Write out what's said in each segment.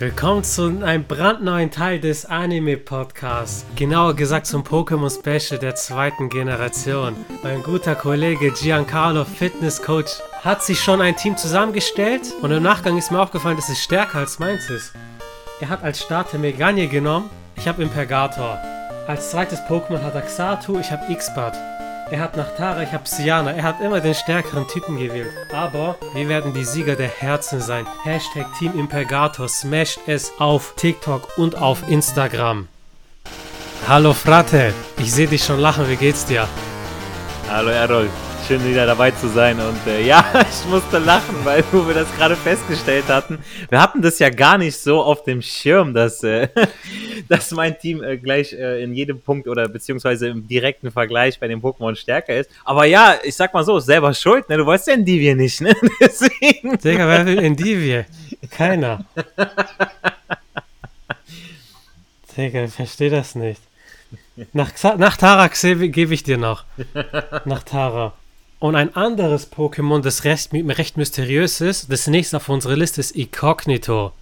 Willkommen zu einem brandneuen Teil des Anime-Podcasts. Genauer gesagt zum Pokémon Special der zweiten Generation. Mein guter Kollege Giancarlo, Fitness Coach, hat sich schon ein Team zusammengestellt und im Nachgang ist mir aufgefallen, dass es stärker als meins ist. Er hat als Starter Meganye genommen, ich habe Impergator. Als zweites Pokémon hat er Xatu, ich habe Xbat. Er hat Nachtara, ich habe Siana. Er hat immer den stärkeren Typen gewählt. Aber wir werden die Sieger der Herzen sein. Hashtag Team Impergator. Smasht es auf TikTok und auf Instagram. Hallo Frate, ich sehe dich schon lachen. Wie geht's dir? Hallo Errol, schön wieder dabei zu sein. Und äh, ja, ich musste lachen, weil wo wir das gerade festgestellt hatten. Wir hatten das ja gar nicht so auf dem Schirm, dass, äh, dass mein Team äh, gleich äh, in jedem Punkt oder beziehungsweise im direkten Vergleich bei den Pokémon stärker ist. Aber ja, ich sag mal so, selber schuld, ne? Du wolltest ja Endivie nicht, ne? Digga, wer will Endivie? Keiner. Digga, ich verstehe das nicht. Nach, nach Tara gebe ich dir noch. Nach Tara. Und ein anderes Pokémon, das recht, recht mysteriös ist, das nächste auf unserer Liste ist Incognito.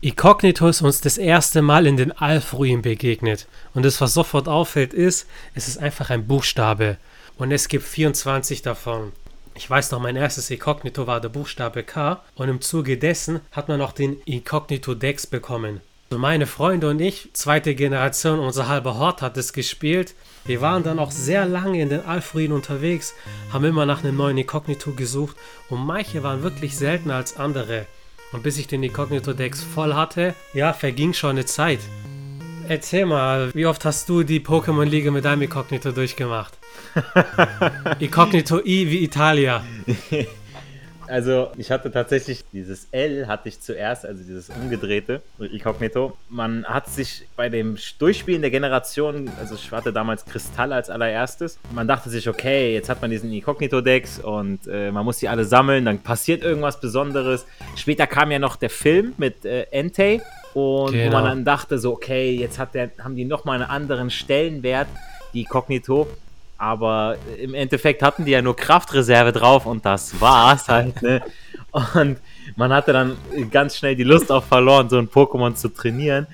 Incognito ist uns das erste Mal in den Alfruin begegnet. Und das, was sofort auffällt, ist, es ist einfach ein Buchstabe. Und es gibt 24 davon. Ich weiß noch, mein erstes Incognito war der Buchstabe K. Und im Zuge dessen hat man auch den Incognito Dex bekommen. Also meine Freunde und ich, zweite Generation, unser halber Hort hat es gespielt. Wir waren dann auch sehr lange in den Alfruin unterwegs, haben immer nach einem neuen Inkognito gesucht und manche waren wirklich seltener als andere. Und bis ich den Inkognito-Dex voll hatte, ja, verging schon eine Zeit. Erzähl mal, wie oft hast du die Pokémon-Liga mit deinem Inkognito durchgemacht? Inkognito I wie Italia. Also ich hatte tatsächlich dieses L hatte ich zuerst, also dieses umgedrehte Inkognito. Man hat sich bei dem Durchspielen der Generation, also ich hatte damals Kristall als allererstes, man dachte sich, okay, jetzt hat man diesen Inkognito-Decks und äh, man muss die alle sammeln, dann passiert irgendwas Besonderes. Später kam ja noch der Film mit äh, Entei und genau. wo man dann dachte so, okay, jetzt hat der, haben die nochmal einen anderen Stellenwert, die Kognito. Aber im Endeffekt hatten die ja nur Kraftreserve drauf und das war's halt. Ne? Und man hatte dann ganz schnell die Lust auch verloren, so ein Pokémon zu trainieren.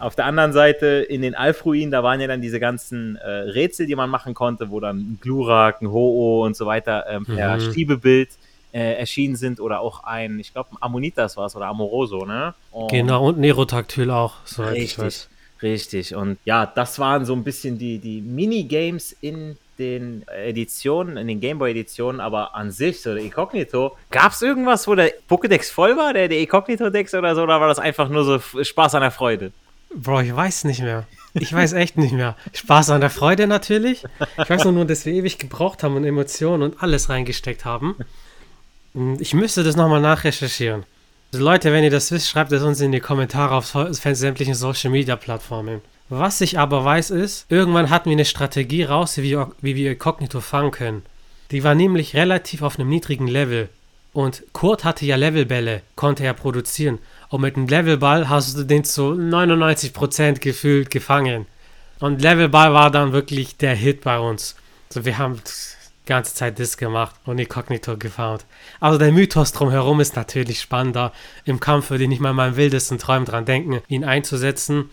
Auf der anderen Seite in den Alfruinen, da waren ja dann diese ganzen äh, Rätsel, die man machen konnte, wo dann ein Glurak, ein Ho-Oh und so weiter ähm, per mhm. Stiebebild äh, erschienen sind oder auch ein, ich glaube, Ammonitas war es oder Amoroso, ne? Und genau, und Nerotactyl auch, soweit richtig, ich weiß. Richtig, und ja, das waren so ein bisschen die, die Minigames in den Editionen, in den Gameboy-Editionen, aber an sich, so der Incognito, gab es irgendwas, wo der Pokédex voll war, der, der Incognito-Dex oder so, oder war das einfach nur so Spaß an der Freude? Bro, ich weiß nicht mehr. Ich weiß echt nicht mehr. Spaß an der Freude natürlich. Ich weiß nur, dass wir ewig gebraucht haben und Emotionen und alles reingesteckt haben. Ich müsste das nochmal nachrecherchieren. Also Leute, wenn ihr das wisst, schreibt es uns in die Kommentare auf sämtlichen Social Media Plattformen. Was ich aber weiß ist, irgendwann hatten wir eine Strategie raus, wie wir, wie wir Cognito fangen können. Die war nämlich relativ auf einem niedrigen Level. Und Kurt hatte ja Levelbälle, konnte er produzieren. Und mit einem Levelball hast du den zu 99% gefühlt gefangen. Und Levelball war dann wirklich der Hit bei uns. Also wir haben die ganze Zeit das gemacht und Inkognito gefound. Also der Mythos drumherum ist natürlich spannender. Im Kampf würde ich nicht mal in meinem wildesten Träumen dran denken, ihn einzusetzen.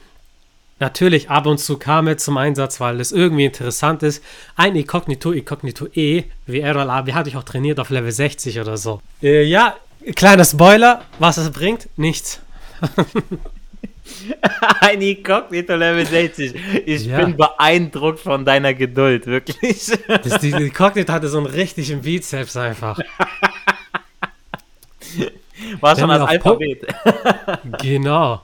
Natürlich, ab und zu kam er zum Einsatz, weil es irgendwie interessant ist. Ein Inkognito, Inkognito E, wie Errol Abi, hatte ich auch trainiert auf Level 60 oder so. Äh, ja, kleiner Spoiler, was es bringt? Nichts. Ein Inkognito Level 60. Ich ja. bin beeindruckt von deiner Geduld, wirklich. Das, die Inkognito hatte so einen richtigen Bizeps einfach. War schon das Alphabet. genau.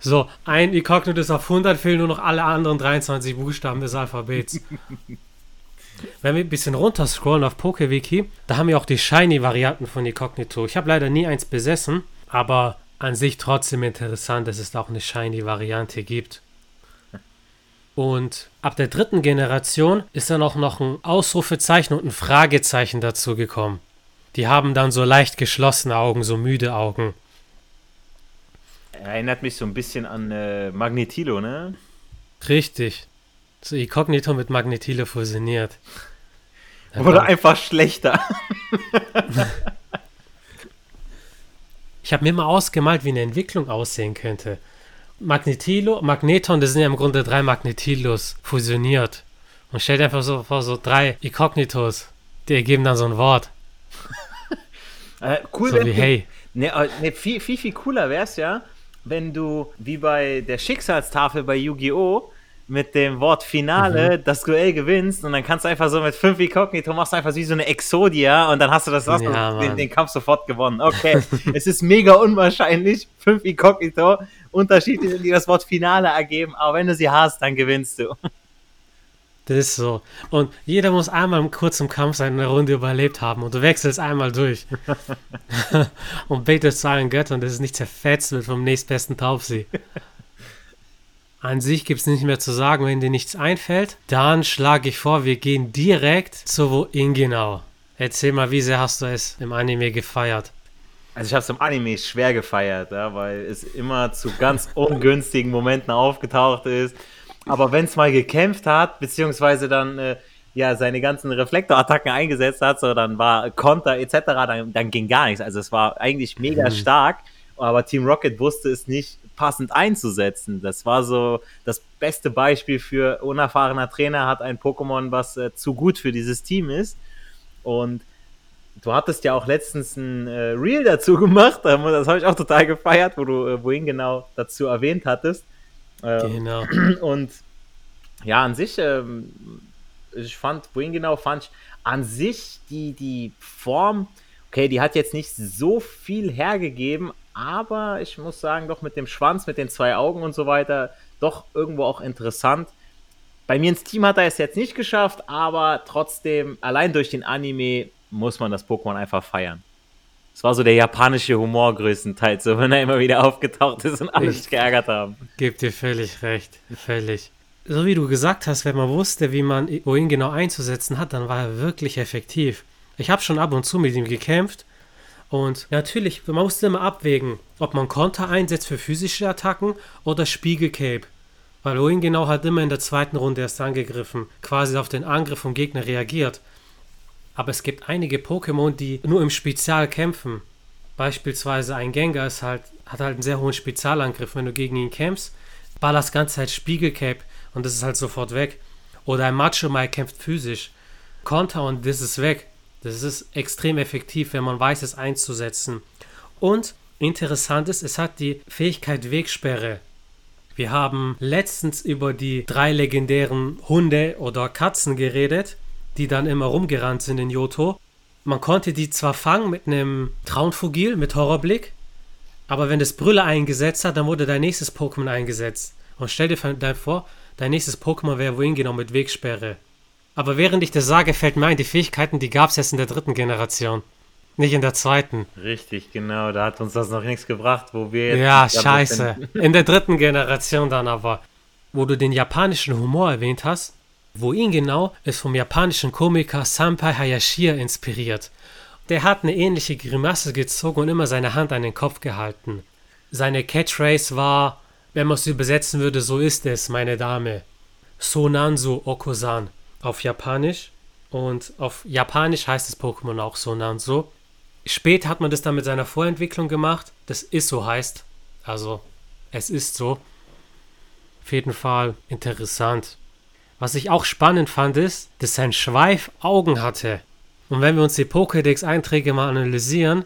So, ein Inkognito ist auf 100, fehlen nur noch alle anderen 23 Buchstaben des Alphabets. Wenn wir ein bisschen runter scrollen auf PokeWiki, da haben wir auch die Shiny-Varianten von Inkognito. Ich habe leider nie eins besessen, aber an sich trotzdem interessant, dass es da auch eine Shiny-Variante gibt. Und ab der dritten Generation ist dann auch noch ein Ausrufezeichen und ein Fragezeichen dazu gekommen. Die haben dann so leicht geschlossene Augen, so müde Augen. Erinnert mich so ein bisschen an äh, Magnetilo, ne? Richtig. So Inkognito mit Magnetilo fusioniert. Dann Wurde einfach schlechter. Ich habe mir immer ausgemalt, wie eine Entwicklung aussehen könnte. Magnetilo, Magneton, das sind ja im Grunde drei Magnetilos fusioniert. Und stell dir einfach so vor, so drei Ikognitos, die ergeben dann so ein Wort. Äh, cool, So wie hey. Ne, äh, ne, viel, viel, viel cooler wär's ja, wenn du wie bei der Schicksalstafel bei Yu-Gi-Oh! mit dem Wort Finale Mhm. das Duell gewinnst und dann kannst du einfach so mit 5 Inkognito machst du einfach wie so eine Exodia und dann hast du das du Ja, den, den Kampf sofort gewonnen. Okay, es ist mega unwahrscheinlich, 5 Inkognito, unterschiedlich, die das Wort Finale ergeben, aber wenn du sie hast, dann gewinnst du. Das ist so. Und jeder muss einmal im kurzen Kampf seine Runde überlebt haben und du wechselst einmal durch. und betest zu allen Göttern, dass es nicht zerfetzt wird vom nächstbesten Taubsi. An sich gibt es nicht mehr zu sagen, wenn dir nichts einfällt. Dann schlage ich vor, wir gehen direkt zu wo Ingenau. Erzähl mal, wie sehr hast du es im Anime gefeiert? Also ich habe es im Anime schwer gefeiert, ja, weil es immer zu ganz ungünstigen Momenten aufgetaucht ist. Aber wenn es mal gekämpft hat, beziehungsweise dann äh, ja seine ganzen Reflektorattacken eingesetzt hat, so dann war Konter etc., dann, dann ging gar nichts. Also es war eigentlich mega stark, aber Team Rocket wusste es nicht passend einzusetzen. Das war so das beste Beispiel für unerfahrener Trainer hat ein Pokémon, was äh, zu gut für dieses Team ist. Und du hattest ja auch letztens ein äh, Reel dazu gemacht, das habe ich auch total gefeiert, wo du äh, wohin genau dazu erwähnt hattest. Genau. und ja, an sich, ähm, ich fand, wohin genau fand ich an sich die, die Form, okay, die hat jetzt nicht so viel hergegeben, aber ich muss sagen, doch mit dem Schwanz, mit den zwei Augen und so weiter, doch irgendwo auch interessant. Bei mir ins Team hat er es jetzt nicht geschafft, aber trotzdem, allein durch den Anime muss man das Pokémon einfach feiern. Es war so der japanische Humor größtenteils, so wenn er immer wieder aufgetaucht ist und alle sich Ich- geärgert haben. Geb dir völlig recht. Völlig. So wie du gesagt hast, wenn man wusste, wie man wohin genau einzusetzen hat, dann war er wirklich effektiv. Ich habe schon ab und zu mit ihm gekämpft. Und natürlich, man musste immer abwägen, ob man Konter einsetzt für physische Attacken oder Spiegelcape. Weil wohin genau hat immer in der zweiten Runde erst angegriffen, quasi auf den Angriff vom Gegner reagiert. Aber es gibt einige Pokémon, die nur im Spezial kämpfen. Beispielsweise ein Gengar ist halt, hat halt einen sehr hohen Spezialangriff. Wenn du gegen ihn kämpfst, ballerst ganze Zeit Spiegelcape und das ist halt sofort weg. Oder ein Macho Mai kämpft physisch. Konter und das ist weg. Das ist extrem effektiv, wenn man weiß, es einzusetzen. Und interessant ist, es hat die Fähigkeit Wegsperre. Wir haben letztens über die drei legendären Hunde oder Katzen geredet, die dann immer rumgerannt sind in Johto. Man konnte die zwar fangen mit einem Traunfugil, mit Horrorblick, aber wenn das Brüller eingesetzt hat, dann wurde dein nächstes Pokémon eingesetzt. Und stell dir dann vor, dein nächstes Pokémon wäre wohin genau mit Wegsperre. Aber während ich das sage, fällt mir ein, die Fähigkeiten, die gab es erst in der dritten Generation. Nicht in der zweiten. Richtig, genau. Da hat uns das noch nichts gebracht, wo wir jetzt. Ja, scheiße. befinden. In der dritten Generation dann aber. Wo du den japanischen Humor erwähnt hast, wo ihn genau ist vom japanischen Komiker Sampai Hayashia inspiriert. Der hat eine ähnliche Grimasse gezogen und immer seine Hand an den Kopf gehalten. Seine Catchphrase war, wenn man es übersetzen würde, so ist es, meine Dame. Sonanzu Okusan auf Japanisch. Und auf Japanisch heißt das Pokémon auch Sonanzu. Später hat man das dann mit seiner Vorentwicklung gemacht, das ist so heißt. Also, es ist so. Auf jeden Fall interessant. Was ich auch spannend fand, ist, dass sein Schweif Augen hatte. Und wenn wir uns die Pokédex-Einträge mal analysieren,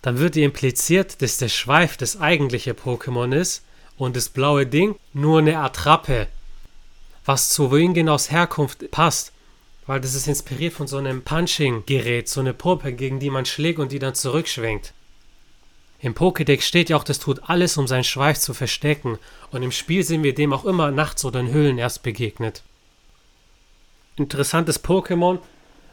dann wird hier impliziert, dass der Schweif das eigentliche Pokémon ist und das blaue Ding nur eine Attrappe. Was zu Wingenaus Herkunft passt. Weil das ist inspiriert von so einem Punching-Gerät, so eine Puppe, gegen die man schlägt und die dann zurückschwenkt. Im Pokédex steht ja auch, das tut alles, um seinen Schweif zu verstecken. Und im Spiel sind wir dem auch immer nachts oder in Höhlen erst begegnet. Interessantes Pokémon.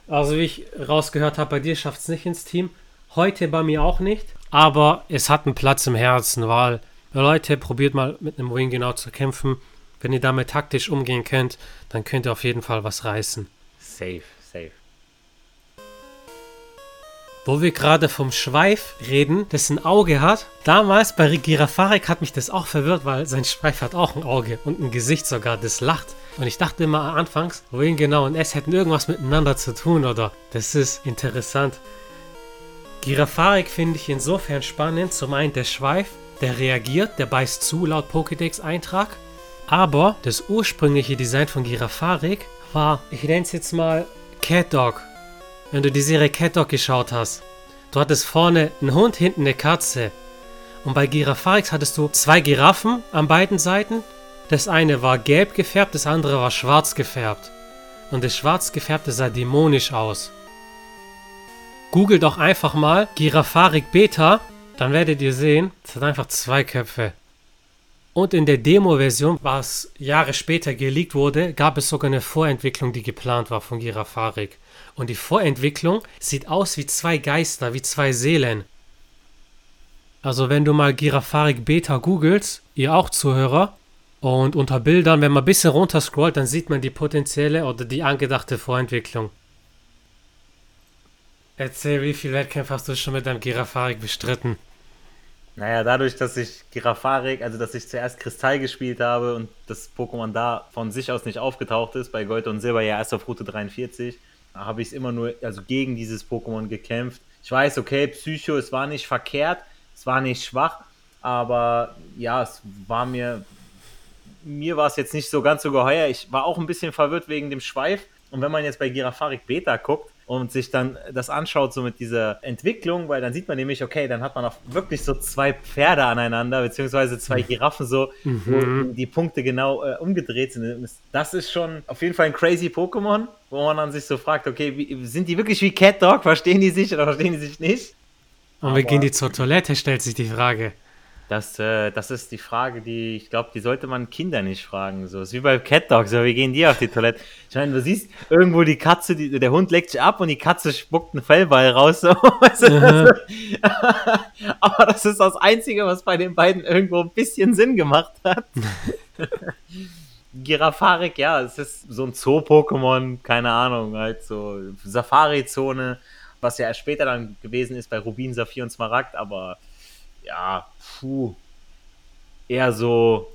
Also wie ich rausgehört habe, bei dir schafft es nicht ins Team. Heute bei mir auch nicht. Aber es hat einen Platz im Herzen, weil Leute, probiert mal mit einem Wing genau zu kämpfen. Wenn ihr damit taktisch umgehen könnt, dann könnt ihr auf jeden Fall was reißen. Safe, safe. Wo wir gerade vom Schweif reden, das ein Auge hat. Damals bei Girafarik hat mich das auch verwirrt, weil sein Schweif hat auch ein Auge und ein Gesicht sogar, das lacht. Und ich dachte immer anfangs, wohin genau und es hätten irgendwas miteinander zu tun oder das ist interessant. Girafarik finde ich insofern spannend. Zum einen der Schweif, der reagiert, der beißt zu laut Pokédex-Eintrag. Aber das ursprüngliche Design von Girafarik war, ich nenne es jetzt mal Cat Dog. Wenn du die Serie Cat Dog geschaut hast. Du hattest vorne einen Hund, hinten eine Katze. Und bei Girafarix hattest du zwei Giraffen an beiden Seiten. Das eine war gelb gefärbt, das andere war schwarz gefärbt. Und das schwarz gefärbte sah dämonisch aus. Google doch einfach mal Girafarik Beta, dann werdet ihr sehen, es hat einfach zwei Köpfe. Und in der Demo-Version, was Jahre später geleakt wurde, gab es sogar eine Vorentwicklung, die geplant war von Girafarik. Und die Vorentwicklung sieht aus wie zwei Geister, wie zwei Seelen. Also wenn du mal Girafarik Beta googelst, ihr auch Zuhörer, und unter Bildern, wenn man ein bisschen runter scrollt, dann sieht man die potenzielle oder die angedachte Vorentwicklung. Erzähl, wie viele Wettkämpfe hast du schon mit deinem Girafarik bestritten? Naja, dadurch, dass ich Girafarik, also dass ich zuerst Kristall gespielt habe und das Pokémon da von sich aus nicht aufgetaucht ist, bei Gold und Silber ja erst auf Route 43, habe ich es immer nur also gegen dieses Pokémon gekämpft. Ich weiß, okay, Psycho, es war nicht verkehrt, es war nicht schwach, aber ja, es war mir, mir war es jetzt nicht so ganz so geheuer. Ich war auch ein bisschen verwirrt wegen dem Schweif. Und wenn man jetzt bei Girafarik Beta guckt, und sich dann das anschaut, so mit dieser Entwicklung, weil dann sieht man nämlich, okay, dann hat man auch wirklich so zwei Pferde aneinander, beziehungsweise zwei mhm. Giraffen so, mhm. wo die Punkte genau äh, umgedreht sind. Das ist schon auf jeden Fall ein crazy Pokémon, wo man dann sich so fragt, okay, wie, sind die wirklich wie Cat Dog? Verstehen die sich oder verstehen die sich nicht? Und wir gehen die zur Toilette, stellt sich die Frage. Das, äh, das ist die Frage, die, ich glaube, die sollte man Kinder nicht fragen. So, ist wie bei Cat Dog, so, wie gehen die auf die Toilette? Ich meine, du siehst irgendwo die Katze, die, der Hund leckt sich ab und die Katze spuckt einen Fellball raus. So. Aber das ist das Einzige, was bei den beiden irgendwo ein bisschen Sinn gemacht hat. Girafarik, ja, es ist so ein Zoo-Pokémon, keine Ahnung, halt so Safari-Zone, was ja erst später dann gewesen ist bei Rubin, Saphir und Smaragd, aber ja, puh, eher so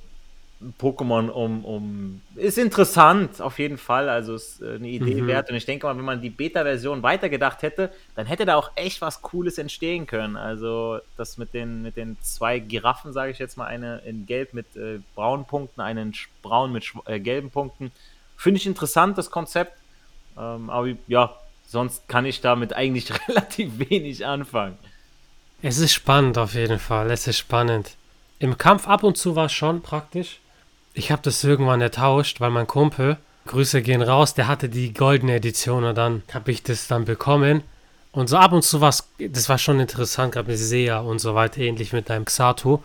Pokémon um, um. Ist interessant, auf jeden Fall. Also ist äh, eine Idee mhm. wert. Und ich denke mal, wenn man die Beta-Version weitergedacht hätte, dann hätte da auch echt was Cooles entstehen können. Also das mit den, mit den zwei Giraffen, sage ich jetzt mal, eine in Gelb mit äh, braunen Punkten, einen braun mit äh, gelben Punkten. Finde ich interessant, das Konzept. Ähm, aber ja, sonst kann ich damit eigentlich relativ wenig anfangen. Es ist spannend auf jeden Fall. Es ist spannend. Im Kampf ab und zu war es schon praktisch. Ich habe das irgendwann ertauscht, weil mein Kumpel, Grüße gehen raus, der hatte die goldene Edition und dann habe ich das dann bekommen. Und so ab und zu war es, das war schon interessant, gerade mit Sea und so weiter, ähnlich mit deinem Xatu.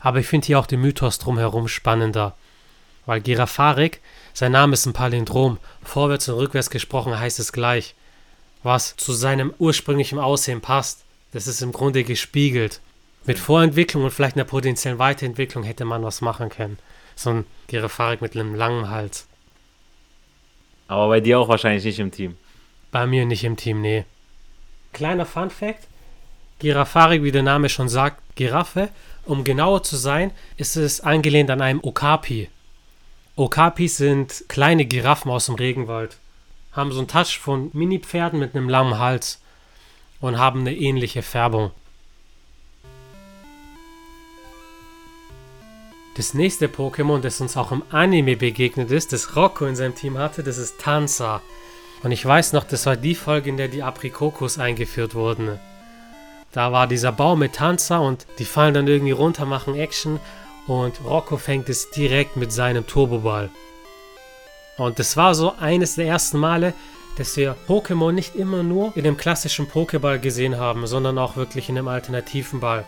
Aber ich finde hier auch den Mythos drumherum spannender. Weil Girafarik, sein Name ist ein Palindrom. Vorwärts und rückwärts gesprochen heißt es gleich. Was zu seinem ursprünglichen Aussehen passt. Das ist im Grunde gespiegelt. Mit Vorentwicklung und vielleicht einer potenziellen Weiterentwicklung hätte man was machen können. So ein Girafarik mit einem langen Hals. Aber bei dir auch wahrscheinlich nicht im Team. Bei mir nicht im Team, nee. Kleiner Fun Fact: Girafarik, wie der Name schon sagt, Giraffe. Um genauer zu sein, ist es angelehnt an einem Okapi. Okapis sind kleine Giraffen aus dem Regenwald. Haben so einen Touch von Mini-Pferden mit einem langen Hals und haben eine ähnliche Färbung. Das nächste Pokémon, das uns auch im Anime begegnet ist, das Rocco in seinem Team hatte, das ist Tanza. Und ich weiß noch, das war die Folge, in der die Aprikokos eingeführt wurden. Da war dieser Baum mit Tanza und die fallen dann irgendwie runter, machen Action und Rocco fängt es direkt mit seinem Turboball. Und das war so eines der ersten Male, dass wir Pokémon nicht immer nur in dem klassischen Pokéball gesehen haben, sondern auch wirklich in dem alternativen Ball.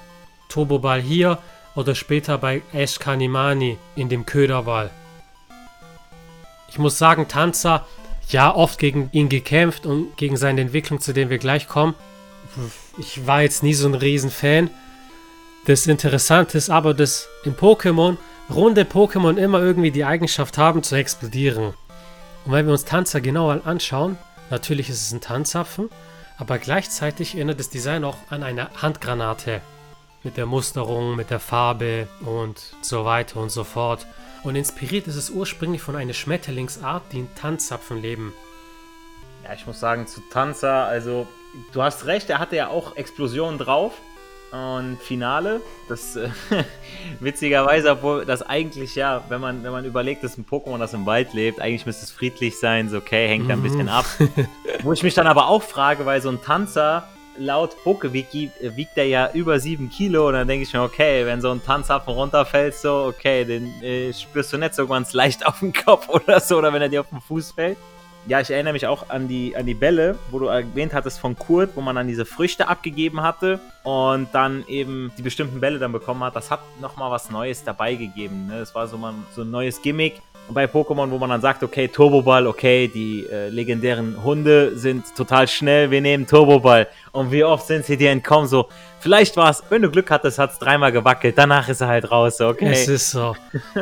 Turboball hier oder später bei Ash Kanimani in dem Köderball. Ich muss sagen, Tanzer, ja, oft gegen ihn gekämpft und gegen seine Entwicklung, zu der wir gleich kommen. Ich war jetzt nie so ein Riesenfan. Das Interessante ist aber, dass in Pokémon runde Pokémon immer irgendwie die Eigenschaft haben zu explodieren. Und wenn wir uns Tanzer genauer anschauen, natürlich ist es ein Tanzapfen, aber gleichzeitig erinnert das Design auch an eine Handgranate. Mit der Musterung, mit der Farbe und so weiter und so fort. Und inspiriert ist es ursprünglich von einer Schmetterlingsart, die in Tanzzapfen leben. Ja, ich muss sagen, zu Tanzer, also du hast recht, er hatte ja auch Explosionen drauf. Und Finale, das äh, witzigerweise, obwohl das eigentlich ja, wenn man, wenn man überlegt, dass ein Pokémon, das im Wald lebt, eigentlich müsste es friedlich sein, so okay, hängt da ein bisschen ab. Wo ich mich dann aber auch frage, weil so ein Tanzer, laut PokeWiki äh, wiegt der ja über 7 Kilo und dann denke ich mir, okay, wenn so ein Tanzhafen runterfällt, so, okay, den äh, spürst du nicht so ganz leicht auf den Kopf oder so, oder wenn er dir auf den Fuß fällt ja, ich erinnere mich auch an die, an die Bälle, wo du erwähnt hattest von Kurt, wo man dann diese Früchte abgegeben hatte und dann eben die bestimmten Bälle dann bekommen hat. Das hat nochmal was Neues dabei gegeben. Ne? Das war so, man, so ein neues Gimmick bei Pokémon, wo man dann sagt, okay, Turboball, okay, die äh, legendären Hunde sind total schnell, wir nehmen Turboball. Und wie oft sind sie dir entkommen? So, vielleicht war es, wenn du Glück hattest, hat es dreimal gewackelt, danach ist er halt raus, okay. Es ist so.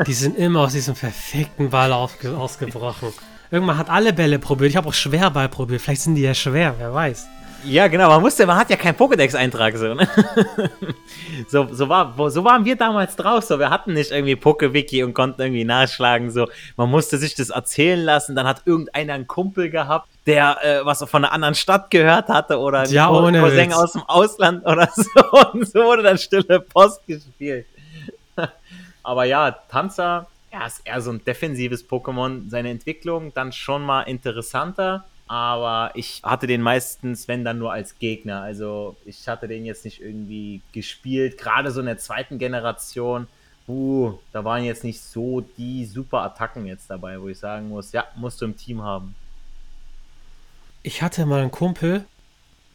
Die sind immer aus diesem verfickten Ball ausgebrochen. Irgendwann hat alle Bälle probiert. Ich habe auch Schwerball probiert. Vielleicht sind die ja schwer, wer weiß. Ja, genau, man musste, man hat ja keinen Pokédex-Eintrag so, ne? so, so, war, so waren wir damals draus, so, wir hatten nicht irgendwie PokeWiki und konnten irgendwie nachschlagen, so, man musste sich das erzählen lassen, dann hat irgendeiner einen Kumpel gehabt, der äh, was von einer anderen Stadt gehört hatte oder ja, ohne Cousin aus dem Ausland oder so und so wurde dann stille Post gespielt. Aber ja, Tanzer, er ist eher so ein defensives Pokémon. Seine Entwicklung dann schon mal interessanter, aber ich hatte den meistens, wenn dann nur als Gegner. Also ich hatte den jetzt nicht irgendwie gespielt, gerade so in der zweiten Generation. Uh, da waren jetzt nicht so die super Attacken jetzt dabei, wo ich sagen muss, ja, musst du im Team haben. Ich hatte mal einen Kumpel,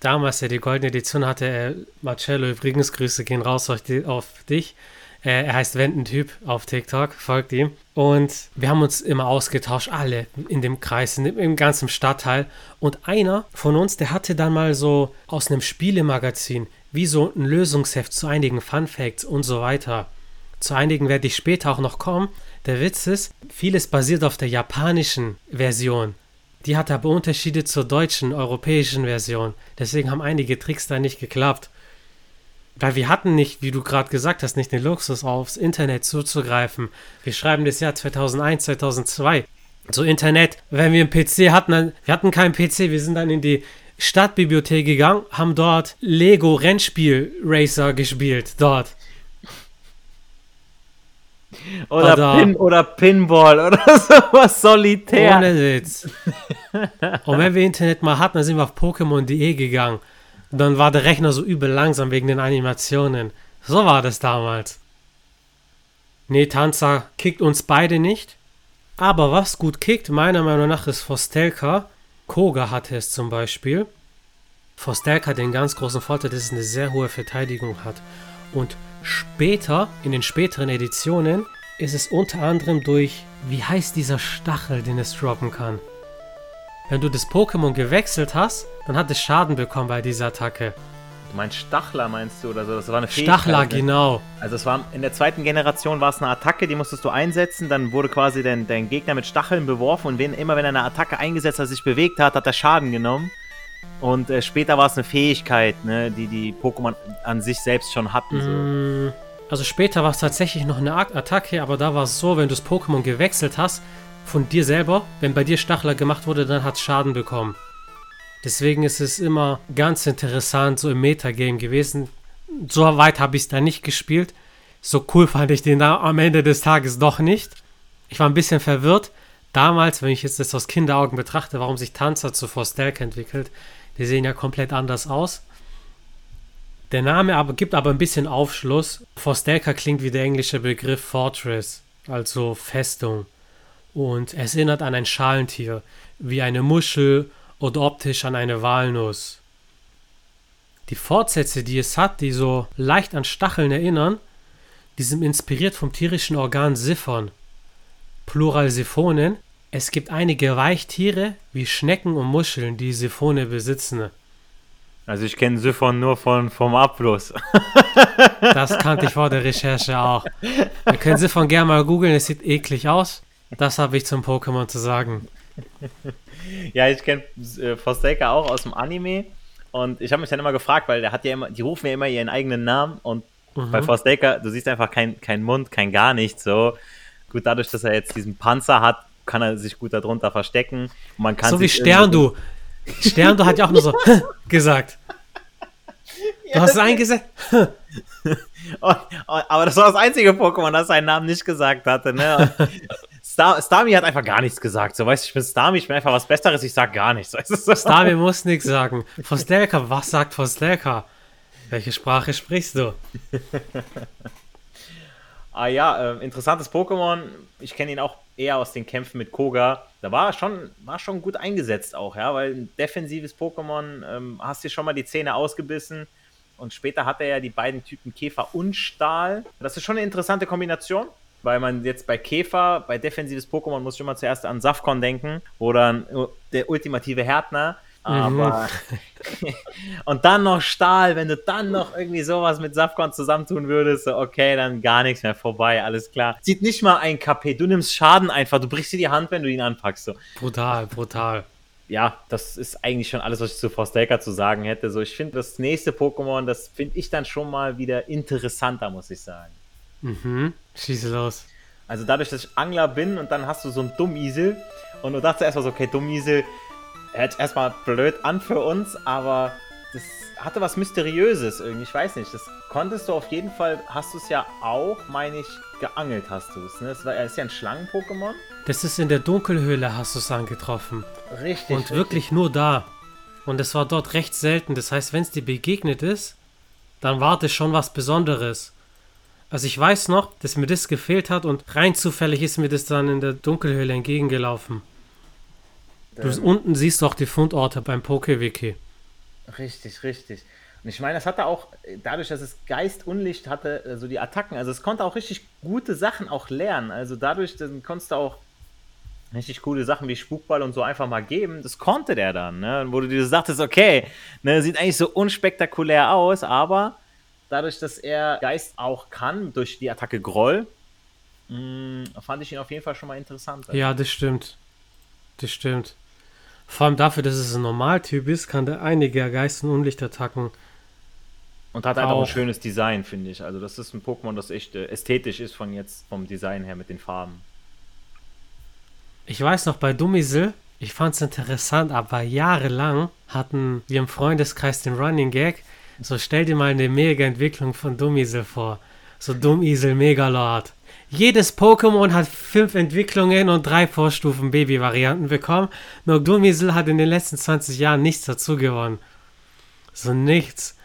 damals, der die goldene Edition hatte, äh, Marcello, übrigens, Grüße gehen raus auf, dich. Äh, er heißt Wendentyp auf TikTok, folgt ihm. Und wir haben uns immer ausgetauscht, alle in dem Kreis, in dem, im ganzen Stadtteil. Und einer von uns, der hatte dann mal so aus einem Spielemagazin, wie so ein Lösungsheft zu einigen Fun Facts und so weiter. Zu einigen werde ich später auch noch kommen. Der Witz ist, vieles basiert auf der japanischen Version. Die hat aber Unterschiede zur deutschen, europäischen Version. Deswegen haben einige Tricks da nicht geklappt. Weil wir hatten nicht, wie du gerade gesagt hast, nicht den Luxus aufs Internet zuzugreifen. Wir schreiben das Jahr 2001, 2002. So Internet, wenn wir einen PC hatten, dann, wir hatten keinen PC, wir sind dann in die Stadtbibliothek gegangen, haben dort Lego Rennspiel Racer gespielt, dort. Oder, oder, Pin, oder Pinball oder sowas solitär. Ohne Witz. Und wenn wir Internet mal hatten, dann sind wir auf Pokémon.de gegangen dann war der Rechner so übel langsam wegen den Animationen. So war das damals. Nee, Tanza kickt uns beide nicht. Aber was gut kickt, meiner Meinung nach, ist Forstelka. Koga hatte es zum Beispiel. Forstelka hat den ganz großen Vorteil, dass es eine sehr hohe Verteidigung hat. Und später, in den späteren Editionen, ist es unter anderem durch, wie heißt dieser Stachel, den es droppen kann? Wenn du das Pokémon gewechselt hast, dann hat es Schaden bekommen bei dieser Attacke. Du meinst Stachler, meinst du, oder so? Das war eine Fähigkeit. Stachler, ne? genau. Also es war in der zweiten Generation war es eine Attacke, die musstest du einsetzen, dann wurde quasi dein, dein Gegner mit Stacheln beworfen und wenn, immer wenn er eine Attacke eingesetzt hat, sich bewegt hat, hat er Schaden genommen. Und äh, später war es eine Fähigkeit, ne, die die Pokémon an sich selbst schon hatten. So. Mm, also später war es tatsächlich noch eine Attacke, aber da war es so, wenn du das Pokémon gewechselt hast, von dir selber, wenn bei dir Stachler gemacht wurde, dann hat es Schaden bekommen. Deswegen ist es immer ganz interessant, so im Metagame gewesen. So weit habe ich es da nicht gespielt. So cool fand ich den da am Ende des Tages doch nicht. Ich war ein bisschen verwirrt. Damals, wenn ich jetzt das aus Kinderaugen betrachte, warum sich Tanzer zu Forstelka entwickelt, die sehen ja komplett anders aus. Der Name aber, gibt aber ein bisschen Aufschluss. Forstelka klingt wie der englische Begriff Fortress, also Festung und es erinnert an ein Schalentier, wie eine Muschel oder optisch an eine Walnuss. Die Fortsätze, die es hat, die so leicht an Stacheln erinnern, die sind inspiriert vom tierischen Organ Siphon, Plural Siphonen. Es gibt einige Weichtiere wie Schnecken und Muscheln, die Siphone besitzen. Also ich kenne Siphon nur von, vom Abfluss. Das kannte ich vor der Recherche auch. Wir können Siphon gerne mal googeln, es sieht eklig aus. Das habe ich zum Pokémon zu sagen. ja, ich kenne äh, Forsaker auch aus dem Anime. Und ich habe mich dann immer gefragt, weil der hat ja immer, die rufen ja immer ihren eigenen Namen und mhm. bei Forsaker, du siehst einfach keinen kein Mund, kein gar nichts so. Gut, dadurch, dass er jetzt diesen Panzer hat, kann er sich gut darunter verstecken. Man kann so wie Stern, du. Sterndo hat ja auch nur so gesagt. Du hast es eingesetzt. Und, aber das war das einzige Pokémon, das seinen Namen nicht gesagt hatte. Ne? Star, Starmie hat einfach gar nichts gesagt. So, weißt du, ich bin Starmie, ich bin einfach was Besseres, ich sag gar nichts. Starmie muss nichts sagen. Fostelka, was sagt Fostelka? Welche Sprache sprichst du? ah ja, äh, interessantes Pokémon. Ich kenne ihn auch eher aus den Kämpfen mit Koga. Da war er schon, war schon gut eingesetzt auch, ja, weil ein defensives Pokémon, ähm, hast dir schon mal die Zähne ausgebissen und später hat er ja die beiden Typen Käfer und Stahl. Das ist schon eine interessante Kombination, weil man jetzt bei Käfer, bei defensives Pokémon muss ich immer zuerst an Safkon denken oder der ultimative Härtner. Aber mhm. und dann noch Stahl, wenn du dann noch irgendwie sowas mit Safkon zusammentun würdest, so okay, dann gar nichts mehr vorbei, alles klar. Sieht nicht mal ein KP, du nimmst Schaden einfach, du brichst dir die Hand, wenn du ihn anpackst. So. Brutal, brutal ja, das ist eigentlich schon alles, was ich zu Forstelka zu sagen hätte. So, ich finde das nächste Pokémon, das finde ich dann schon mal wieder interessanter, muss ich sagen. Mhm, schieße los. Also dadurch, dass ich Angler bin und dann hast du so einen Dummisel und du dachtest erstmal so, okay, Dummisel hört erstmal blöd an für uns, aber das hatte was Mysteriöses irgendwie, ich weiß nicht. Das konntest du auf jeden Fall, hast du es ja auch, meine ich, geangelt hast du es. Ne? Das war, ist ja ein Schlangen-Pokémon. Das ist in der Dunkelhöhle, hast du es angetroffen. Richtig. Und richtig. wirklich nur da. Und es war dort recht selten. Das heißt, wenn es dir begegnet ist, dann war das schon was Besonderes. Also ich weiß noch, dass mir das gefehlt hat und rein zufällig ist mir das dann in der Dunkelhöhle entgegengelaufen. Du ähm. unten siehst auch die Fundorte beim PokeWiki. Richtig, richtig. Und ich meine, das hatte auch, dadurch, dass es Geist und Licht hatte, also die Attacken, also es konnte auch richtig gute Sachen auch lernen. Also dadurch, dann konntest du auch richtig coole Sachen wie Spukball und so einfach mal geben. Das konnte der dann, ne? Wo du dir sagtest, okay, ne, sieht eigentlich so unspektakulär aus, aber dadurch, dass er Geist auch kann, durch die Attacke Groll, mh, mm, fand ich ihn auf jeden Fall schon mal interessant. Also. Ja, das stimmt. Das stimmt. Vor allem dafür, dass es ein Normaltyp ist, kann der einige Geist- und Unlichtattacken und hat einfach auch. ein schönes Design, finde ich. Also das ist ein Pokémon, das echt äh, ästhetisch ist von jetzt, vom Design her mit den Farben. Ich weiß noch, bei Dummisel, ich fand es interessant, aber jahrelang hatten wir im Freundeskreis den Running Gag, so stell dir mal eine Mega-Entwicklung von Dummisel vor. So Dummisel Megalord. Jedes Pokémon hat fünf Entwicklungen und drei Vorstufen Baby-Varianten bekommen. Nur Dummisel hat in den letzten 20 Jahren nichts dazu gewonnen. So nichts.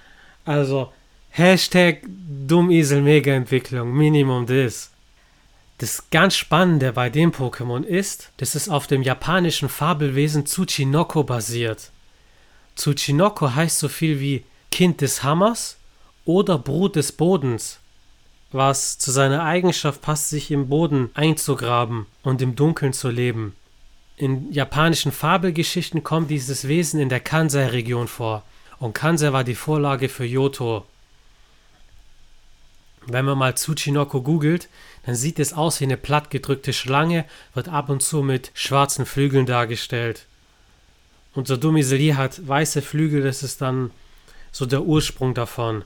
Also, Hashtag Dummisel-Mega-Entwicklung, Minimum this. Das ganz Spannende bei dem Pokémon ist, dass es auf dem japanischen Fabelwesen Tsuchinoko basiert. Tsuchinoko heißt so viel wie Kind des Hammers oder Brut des Bodens, was zu seiner Eigenschaft passt, sich im Boden einzugraben und im Dunkeln zu leben. In japanischen Fabelgeschichten kommt dieses Wesen in der Kansai-Region vor. Und Kansai war die Vorlage für Yoto. Wenn man mal Tsuchinoko googelt, dann sieht es aus wie eine plattgedrückte Schlange, wird ab und zu mit schwarzen Flügeln dargestellt. Unser Dumiseli hat weiße Flügel, das ist dann so der Ursprung davon.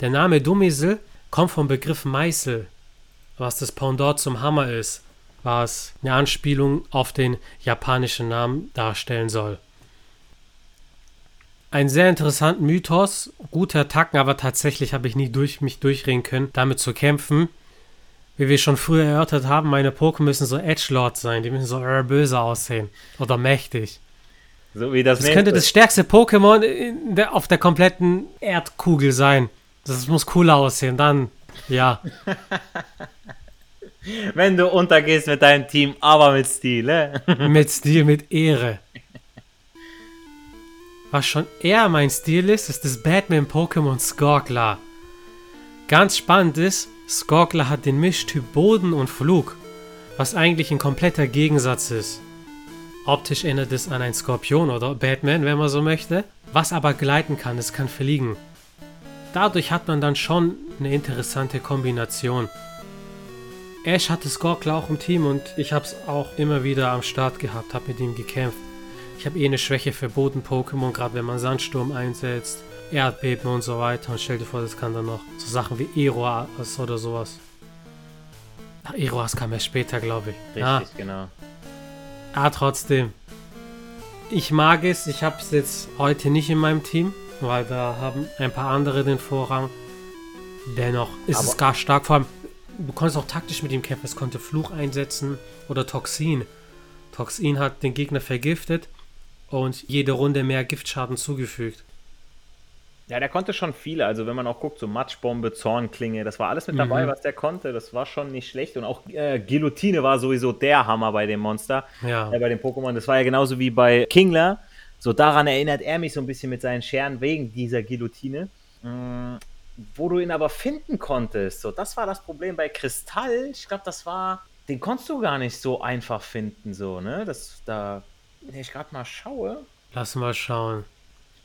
Der Name Dumisel kommt vom Begriff Meißel, was das Pendant zum Hammer ist, was eine Anspielung auf den japanischen Namen darstellen soll einen sehr interessanten Mythos, gute Attacken, aber tatsächlich habe ich nie durch mich durchreden können, damit zu kämpfen. Wie wir schon früher erörtert haben, meine Pokémon müssen so Edgelord sein, die müssen so böse aussehen oder mächtig. So wie das Das könnte das stärkste Pokémon der, auf der kompletten Erdkugel sein. Das muss cooler aussehen, dann ja. Wenn du untergehst mit deinem Team, aber mit Stil, äh? mit Stil, mit Ehre. Was schon eher mein Stil ist, ist das Batman-Pokémon Skorgler. Ganz spannend ist, Skorgler hat den Mischtyp Boden und Flug, was eigentlich ein kompletter Gegensatz ist. Optisch erinnert es an ein Skorpion oder Batman, wenn man so möchte, was aber gleiten kann, es kann fliegen. Dadurch hat man dann schon eine interessante Kombination. Ash hatte Skorgler auch im Team und ich habe es auch immer wieder am Start gehabt, habe mit ihm gekämpft. Ich habe eh eine Schwäche für Boden-Pokémon, gerade wenn man Sandsturm einsetzt, Erdbeben und so weiter. Und stell dir vor, das kann dann noch so Sachen wie Eroas oder sowas. Ach, Eroas kam erst später, glaube ich. Richtig, ja. genau. Ah, trotzdem. Ich mag es, ich habe es jetzt heute nicht in meinem Team, weil da haben ein paar andere den Vorrang. Dennoch ist Aber- es gar stark. Vor allem, du konntest auch taktisch mit ihm kämpfen. Es konnte Fluch einsetzen oder Toxin. Toxin hat den Gegner vergiftet und jede Runde mehr Giftschaden zugefügt. Ja, der konnte schon viele. Also wenn man auch guckt, so Matschbombe, Zornklinge, das war alles mit dabei, Mhm. was der konnte. Das war schon nicht schlecht. Und auch äh, Guillotine war sowieso der Hammer bei dem Monster, Ja. äh, bei dem Pokémon. Das war ja genauso wie bei Kingler. So daran erinnert er mich so ein bisschen mit seinen Scheren wegen dieser Guillotine. Mm, wo du ihn aber finden konntest. So, das war das Problem bei Kristall. Ich glaube, das war. Den konntest du gar nicht so einfach finden, so, ne? Das da. Wenn ich gerade mal schaue. Lass mal schauen.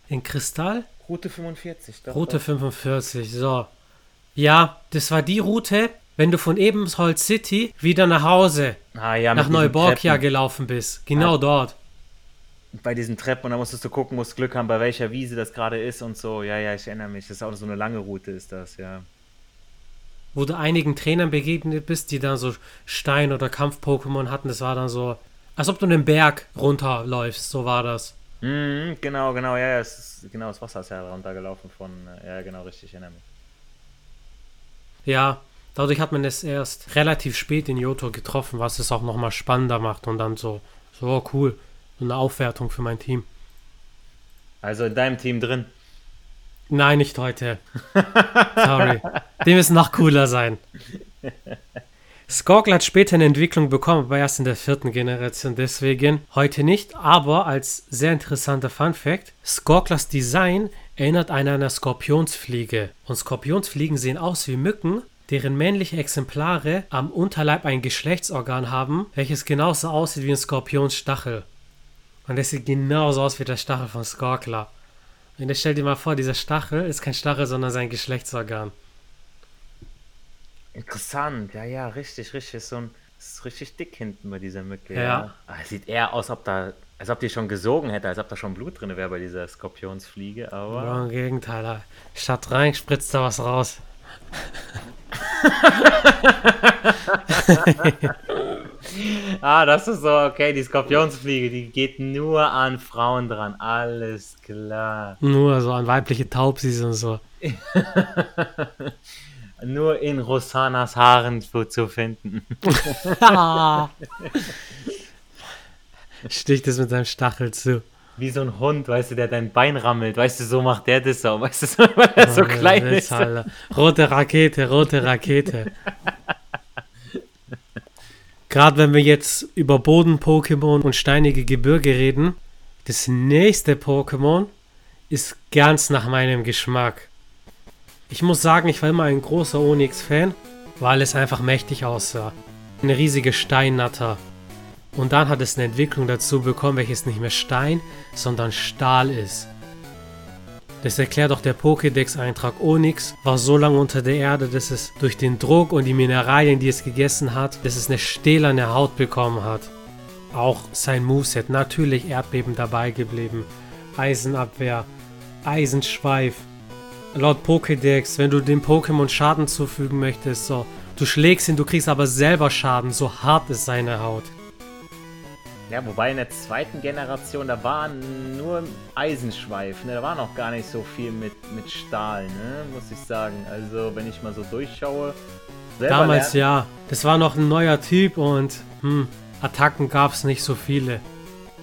In Kristall? Route 45. doch, Route doch. 45, so. Ja, das war die Route, wenn du von Ebensholz City wieder nach Hause, Ah, ja, nach Neuborgia gelaufen bist. Genau Ja. dort. bei diesen Treppen und da musstest du gucken, musst Glück haben, bei welcher Wiese das gerade ist und so. Ja, ja, ich erinnere mich. Das ist auch so eine lange Route, ist das, ja. Wo du einigen Trainern begegnet bist, die dann so Stein- oder Kampf-Pokémon hatten. Das war dann so, als ob du einen Berg runterläufst. So war das. Mhm, genau, genau, ja, ja, es ist, genau, das Wasser ist ja runtergelaufen von, äh, ja, genau, richtig, ich erinnere mich. Ja, dadurch hat man es erst relativ spät in Johto getroffen, was es auch nochmal spannender macht. Und dann so, so oh, cool. So eine Aufwertung für mein Team. Also in deinem Team drin. Nein, nicht heute. Sorry. Dem müssen noch cooler sein. Skorkel hat später eine Entwicklung bekommen, aber erst in der vierten Generation, deswegen heute nicht. Aber als sehr interessanter Fun Fact: Skorklers Design erinnert an eine Skorpionsfliege. Und Skorpionsfliegen sehen aus wie Mücken, deren männliche Exemplare am Unterleib ein Geschlechtsorgan haben, welches genauso aussieht wie ein Skorpionsstachel. Und das sieht genauso aus wie der Stachel von Skorkler. Und jetzt stell dir mal vor, dieser Stachel ist kein Stachel, sondern sein Geschlechtsorgan. Interessant, ja, ja, richtig, richtig, ist so ein, ist richtig dick hinten bei dieser Mücke, Ja. ja. Ah, sieht eher aus, ob da, als ob die schon gesogen hätte, als ob da schon Blut drin wäre bei dieser Skorpionsfliege, aber... Ja, im Gegenteil. Statt rein spritzt da was raus. Ah, das ist so, okay, die Skorpionsfliege, die geht nur an Frauen dran, alles klar. Nur so an weibliche Taubsis und so. Nur in Rosanas Haaren zu finden. Sticht es mit seinem Stachel zu. Wie so ein Hund, weißt du, der dein Bein rammelt. Weißt du, so macht der das auch. Weißt du, so, weil er so klein Das ist. Alter. Rote Rakete, rote Rakete. Gerade wenn wir jetzt über Boden-Pokémon und steinige Gebirge reden, das nächste Pokémon ist ganz nach meinem Geschmack. Ich muss sagen, ich war immer ein großer Onyx-Fan, weil es einfach mächtig aussah. Eine riesige Steinnatter. Und dann hat es eine Entwicklung dazu bekommen, welches nicht mehr Stein, sondern Stahl ist. Das erklärt auch der Pokédex-Eintrag Onyx, war so lange unter der Erde, dass es durch den Druck und die Mineralien, die es gegessen hat, dass es eine stählerne Haut bekommen hat. Auch sein Moveset, natürlich Erdbeben dabei geblieben. Eisenabwehr, Eisenschweif. Laut Pokédex, wenn du dem Pokémon Schaden zufügen möchtest, so, du schlägst ihn, du kriegst aber selber Schaden, so hart ist seine Haut. Ja, wobei in der zweiten Generation, da war nur Eisenschweif. Ne? Da war noch gar nicht so viel mit, mit Stahl, ne? muss ich sagen. Also, wenn ich mal so durchschaue. Damals lernen- ja, das war noch ein neuer Typ und hm, Attacken gab es nicht so viele.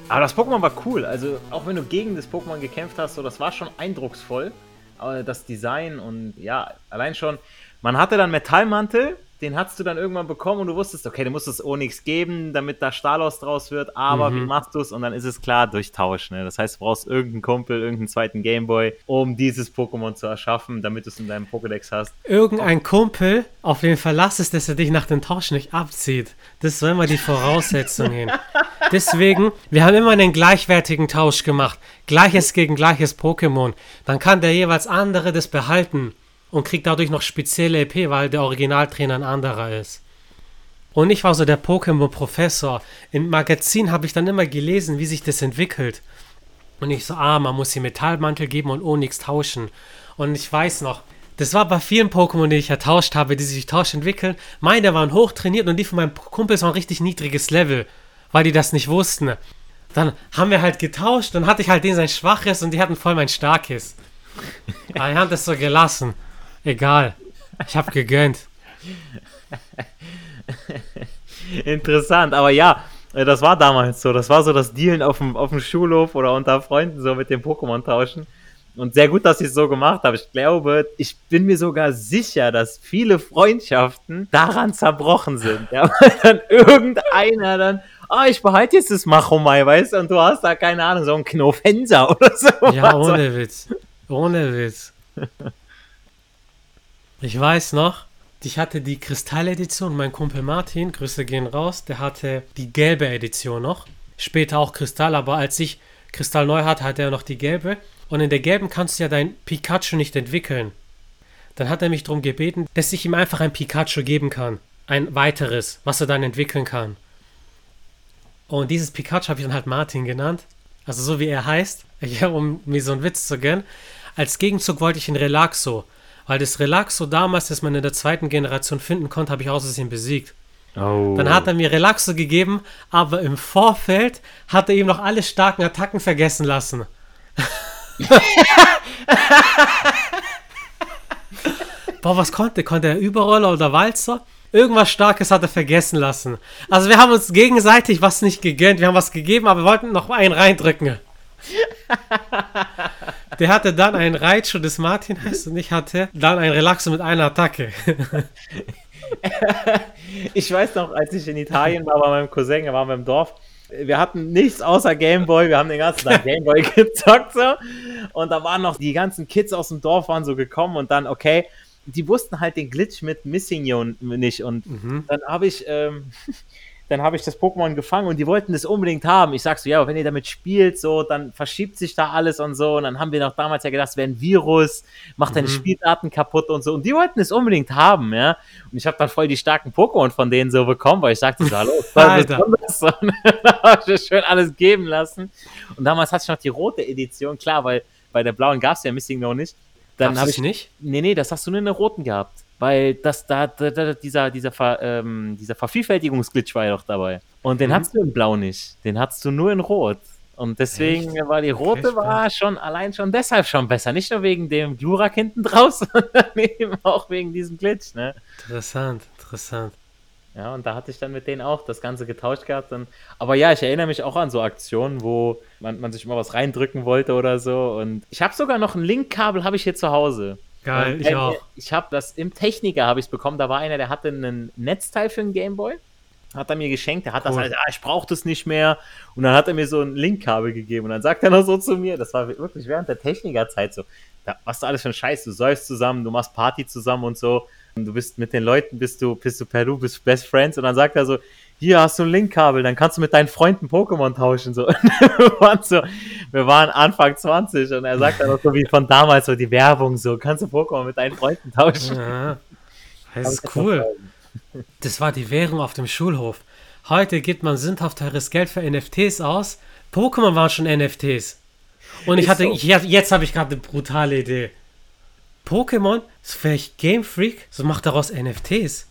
Aber das Pokémon war cool. Also, auch wenn du gegen das Pokémon gekämpft hast, so, das war schon eindrucksvoll. Aber das Design und ja, allein schon, man hatte dann Metallmantel, den hast du dann irgendwann bekommen und du wusstest, okay, du musst es Onyx geben, damit da Stalos draus wird, aber Mhm. wie machst du es? Und dann ist es klar, durch Tausch. Ne? Das heißt, du brauchst irgendeinen Kumpel, irgendeinen zweiten Gameboy, um dieses Pokémon zu erschaffen, damit du es in deinem Pokédex hast. Irgendein Kumpel, auf den Verlass ist, dass er dich nach dem Tausch nicht abzieht. Das ist so immer die Voraussetzung hin. Deswegen, wir haben immer einen gleichwertigen Tausch gemacht. Gleiches gegen gleiches Pokémon. Dann kann der jeweils andere das behalten und kriegt dadurch noch spezielle EP, weil der Originaltrainer ein anderer ist. Und ich war so der Pokémon-Professor. Im Magazin habe ich dann immer gelesen, wie sich das entwickelt. Und ich so, ah, man muss die Metallmantel geben und Onyx tauschen. Und ich weiß noch, das war bei vielen Pokémon, die ich ertauscht habe, die sich Tausch entwickeln. Meine waren hochtrainiert und die von meinen Kumpels waren richtig niedriges Level, weil die das nicht wussten. Dann haben wir halt getauscht, dann hatte ich halt den sein schwaches und die hatten voll mein starkes. Aber die haben das so gelassen. Egal. Ich habe gegönnt. Interessant, aber ja, äh, das war damals so. Das war so das Dealen auf dem, auf dem Schulhof oder unter Freunden so mit dem Pokémon tauschen. Und sehr gut, dass ich es so gemacht habe. Ich glaube, ich bin mir sogar sicher, dass viele Freundschaften daran zerbrochen sind. Ja, weil dann irgendeiner dann, ah, oh, ich behalte jetzt das Machomai, weißt du, und du hast da, keine Ahnung, so einen Knofenser oder so. Ja, ohne Witz. Ohne Witz. Ich weiß noch, ich hatte die Kristall-Edition, mein Kumpel Martin, Grüße gehen raus, der hatte die gelbe Edition noch. Später auch Kristall, aber als ich Kristall neu hatte, hatte er noch die gelbe. Und in der gelben kannst du ja dein Pikachu nicht entwickeln. Dann hat er mich darum gebeten, dass ich ihm einfach ein Pikachu geben kann. Ein weiteres, was er dann entwickeln kann. Und dieses Pikachu habe ich dann halt Martin genannt. Also so wie er heißt. Ja, um mir so einen Witz zu gönnen. Als Gegenzug wollte ich ein Relaxo. Weil das Relaxo damals, das man in der zweiten Generation finden konnte, habe ich Versehen besiegt. Oh. Dann hat er mir Relaxo gegeben, aber im Vorfeld hat er ihm noch alle starken Attacken vergessen lassen. Boah, was konnte? Konnte er Überroller oder Walzer? Irgendwas Starkes hat er vergessen lassen. Also wir haben uns gegenseitig was nicht gegönnt. Wir haben was gegeben, aber wir wollten noch einen reindrücken. Der hatte dann einen Raichu des Martin heißt und ich hatte dann ein Relaxo mit einer Attacke. ich weiß noch, als ich in Italien war bei meinem Cousin, da waren wir im Dorf. Wir hatten nichts außer Gameboy, wir haben den ganzen Tag Gameboy gezockt so. Und da waren noch die ganzen Kids aus dem Dorf waren so gekommen und dann, okay, die wussten halt den Glitch mit Missing You nicht. Und mhm. dann habe ich, ähm, dann habe ich das Pokémon gefangen und die wollten das unbedingt haben. Ich sag so, ja, wenn ihr damit spielt, so, dann verschiebt sich da alles und so. Und dann haben wir noch damals ja gedacht, es wäre ein Virus, macht deine mhm. Spieldaten kaputt und so. Und die wollten es unbedingt haben, ja. Und ich habe dann voll die starken Pokémon von denen so bekommen, weil ich sagte so, hallo, was das? Und dann habe ich schön alles geben lassen. Und damals hatte ich noch die rote Edition, klar, weil bei der blauen gab es ja Missing noch nicht. Dann habe ich nicht. Nee, nee, das hast du nur in der roten gehabt weil das da, da, da dieser, dieser, Ver, ähm, dieser Vervielfältigungsglitch war ja doch dabei. Und den mhm. hattest du in Blau nicht. Den hattest du nur in Rot. Und deswegen Echt? war die rote Echt? war schon allein schon deshalb schon besser. Nicht nur wegen dem Glurak hinten draus, sondern eben auch wegen diesem Glitch, ne? Interessant, interessant. Ja, und da hatte ich dann mit denen auch das Ganze getauscht gehabt. Und, aber ja, ich erinnere mich auch an so Aktionen, wo man, man sich mal was reindrücken wollte oder so. Und ich habe sogar noch ein Linkkabel, habe ich hier zu Hause. Geil, und, ich auch. Ich habe das im Techniker habe ich es bekommen. Da war einer, der hatte ein Netzteil für einen Gameboy. Hat er mir geschenkt, der hat cool. das halt, ah, ich brauche das nicht mehr. Und dann hat er mir so ein Linkkabel gegeben. Und dann sagt er noch so zu mir, das war wirklich während der Technikerzeit so, da, was du alles für ein Scheiß, du säufst zusammen, du machst Party zusammen und so. Und du bist mit den Leuten, bist du, bist du per Du, bist Best Friends. Und dann sagt er so, hier hast du ein Linkkabel, dann kannst du mit deinen Freunden Pokémon tauschen. So. wir, waren so, wir waren Anfang 20 und er sagt dann auch so wie von damals so die Werbung so, kannst du Pokémon mit deinen Freunden tauschen. Ja, das ist cool. Das war die Währung auf dem Schulhof. Heute gibt man sündhaft teures Geld für NFTs aus. Pokémon waren schon NFTs. Und ich hatte, ich, jetzt habe ich gerade eine brutale Idee. Pokémon, so vielleicht Game Freak, so macht daraus NFTs.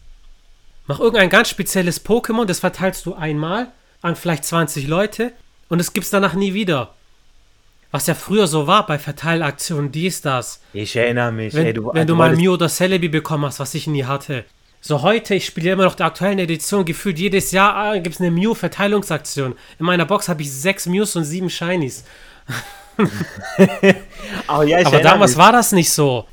Mach irgendein ganz spezielles Pokémon, das verteilst du einmal an vielleicht 20 Leute und es gibt's danach nie wieder. Was ja früher so war bei Verteilaktionen, dies, das. Ich erinnere mich. Wenn, ey, du, wenn du, mal Mew oder Celebi bekommen hast, was ich nie hatte. So heute, ich spiele immer noch der aktuellen Edition, gefühlt jedes Jahr ah, gibt es eine Mew-Verteilungsaktion. In meiner Box habe ich sechs Mews und sieben Shinies. Aber, ja, Aber damals mich. war das nicht so.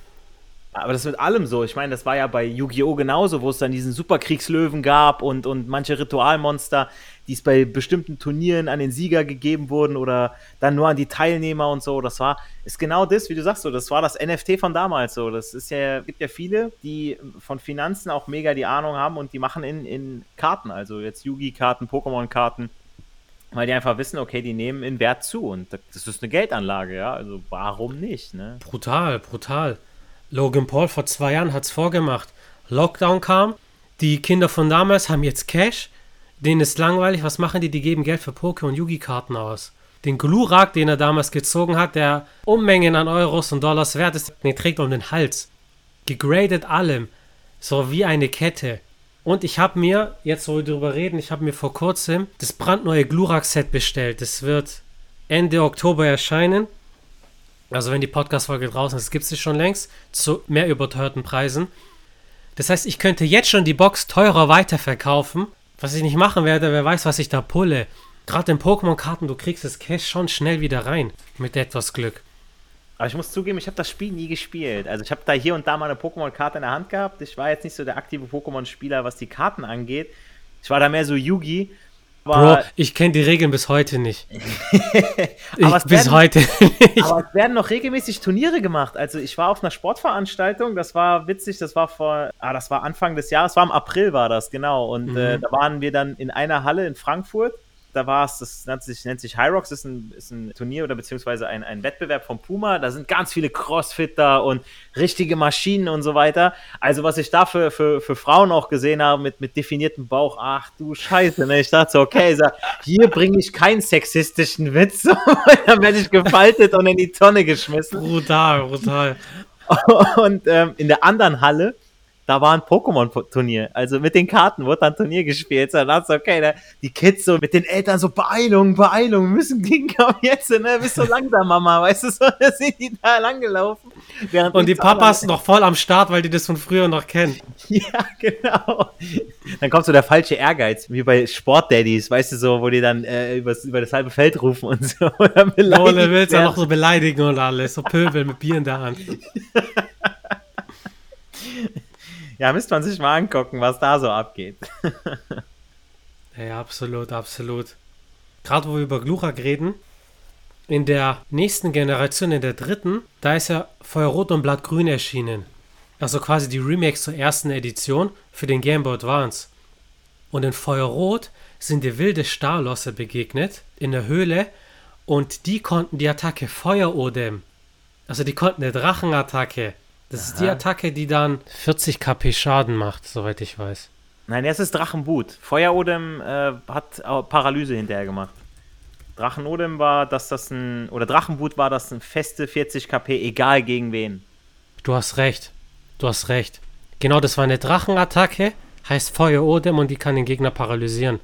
Aber das ist mit allem so. Ich meine, das war ja bei Yu-Gi-Oh! genauso, wo es dann diesen Superkriegslöwen gab und, und manche Ritualmonster, die es bei bestimmten Turnieren an den Sieger gegeben wurden oder dann nur an die Teilnehmer und so. Das war, ist genau das, wie du sagst, so, das war das NFT von damals so. Das ist ja, gibt ja viele, die von Finanzen auch mega die Ahnung haben und die machen in, in Karten, also jetzt Yu-Gi-Karten, Pokémon-Karten, weil die einfach wissen, okay, die nehmen in Wert zu und das ist eine Geldanlage, ja. Also warum nicht, ne? Brutal, brutal. Logan Paul vor zwei Jahren hat es vorgemacht. Lockdown kam, die Kinder von damals haben jetzt Cash, denen ist langweilig, was machen die? Die geben Geld für Poké- und Yugi-Karten aus. Den Glurak, den er damals gezogen hat, der Unmengen an Euros und Dollars wert ist, den trägt um den Hals. Gegradet allem. So wie eine Kette. Und ich habe mir, jetzt wo wir drüber reden, ich habe mir vor kurzem das brandneue Glurak-Set bestellt. Das wird Ende Oktober erscheinen. Also wenn die Podcast-Folge draußen ist, gibt es schon längst zu mehr überteuerten Preisen. Das heißt, ich könnte jetzt schon die Box teurer weiterverkaufen. Was ich nicht machen werde, wer weiß, was ich da pulle. Gerade in Pokémon-Karten, du kriegst das Cash schon schnell wieder rein. Mit etwas Glück. Aber ich muss zugeben, ich habe das Spiel nie gespielt. Also ich habe da hier und da mal eine Pokémon-Karte in der Hand gehabt. Ich war jetzt nicht so der aktive Pokémon-Spieler, was die Karten angeht. Ich war da mehr so Yugi. Bro, ich kenne die Regeln bis heute nicht. ich, bis werden, heute nicht. Aber es werden noch regelmäßig Turniere gemacht. Also ich war auf einer Sportveranstaltung, das war witzig, das war vor, ah, das war Anfang des Jahres, war im April war das, genau. Und mhm. äh, da waren wir dann in einer Halle in Frankfurt da war es, das nennt sich, nennt sich High Rocks, ist ein, ist ein Turnier oder beziehungsweise ein, ein Wettbewerb von Puma. Da sind ganz viele Crossfitter und richtige Maschinen und so weiter. Also, was ich da für, für, für Frauen auch gesehen habe mit, mit definiertem Bauch, ach du Scheiße, ne? Ich dachte so, okay, sag, hier bringe ich keinen sexistischen Witz, dann werde ich gefaltet und in die Tonne geschmissen. Brutal, brutal. Und ähm, in der anderen Halle da war ein Pokémon-Turnier. Also mit den Karten wurde dann Turnier gespielt. Dann dachte ich, okay, da, die Kids so mit den Eltern so Beeilung, Beeilung, müssen hinkommen jetzt, ne? Bist so langsam, Mama, weißt du, so, da sind die da langgelaufen. Und die Papas noch voll am Start, weil die das von früher noch kennen. Ja, genau. Dann kommt so der falsche Ehrgeiz, wie bei Sportdaddies, weißt du, so, wo die dann äh, über, über das halbe Feld rufen und so. Oder Ole willst ja noch so beleidigen und alles, so Pöbel mit Bier in der Hand. Ja, müsste man sich mal angucken, was da so abgeht. ja, absolut, absolut. Gerade wo wir über Glurak reden, in der nächsten Generation, in der dritten, da ist ja Feuerrot und Blattgrün erschienen. Also quasi die Remakes zur ersten Edition für den Game Boy Advance. Und in Feuerrot sind dir wilde Starlosse begegnet in der Höhle und die konnten die Attacke Feuerodem. Also die konnten eine Drachenattacke das Aha. ist die Attacke, die dann 40 KP Schaden macht, soweit ich weiß. Nein, das ist Drachenboot. Feuerodem äh, hat Paralyse hinterher gemacht. Drachenodem war, dass das ein, oder Drachenboot war das ein feste 40 KP, egal gegen wen. Du hast recht. Du hast recht. Genau, das war eine Drachenattacke, heißt Feuerodem und die kann den Gegner paralysieren.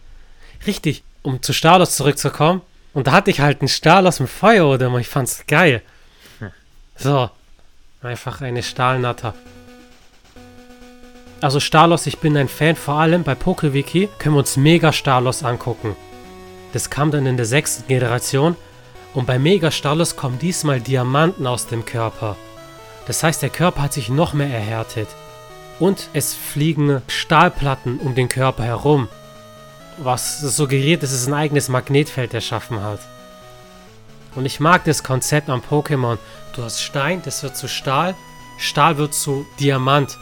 Richtig, um zu Stalos zurückzukommen. Und da hatte ich halt einen Stalos mit Feuerodem und ich fand's geil. So, Einfach eine Stahlnatter. Also Stalos, ich bin ein Fan, vor allem bei PokeWiki können wir uns Mega Stalos angucken. Das kam dann in der sechsten Generation und bei Mega Stalos kommen diesmal Diamanten aus dem Körper. Das heißt, der Körper hat sich noch mehr erhärtet. Und es fliegen Stahlplatten um den Körper herum, was suggeriert, dass es ein eigenes Magnetfeld erschaffen hat. Und ich mag das Konzept am Pokémon. Du hast Stein, das wird zu Stahl. Stahl wird zu Diamant.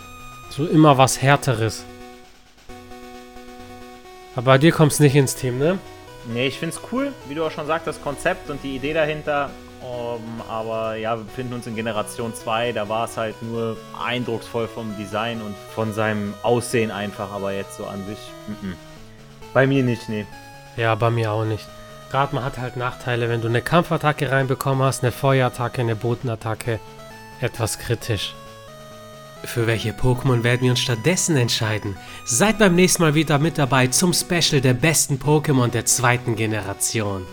So immer was Härteres. Aber bei dir kommt es nicht ins Team, ne? Nee, ich find's cool, wie du auch schon sagst, das Konzept und die Idee dahinter. Um, aber ja, wir befinden uns in Generation 2, da war es halt nur eindrucksvoll vom Design und von seinem Aussehen einfach, aber jetzt so an sich. M -m. Bei mir nicht, nee. Ja, bei mir auch nicht. Man hat halt Nachteile, wenn du eine Kampfattacke reinbekommen hast, eine Feuerattacke, eine Bodenattacke. Etwas kritisch. Für welche Pokémon werden wir uns stattdessen entscheiden? Seid beim nächsten Mal wieder mit dabei zum Special der besten Pokémon der zweiten Generation.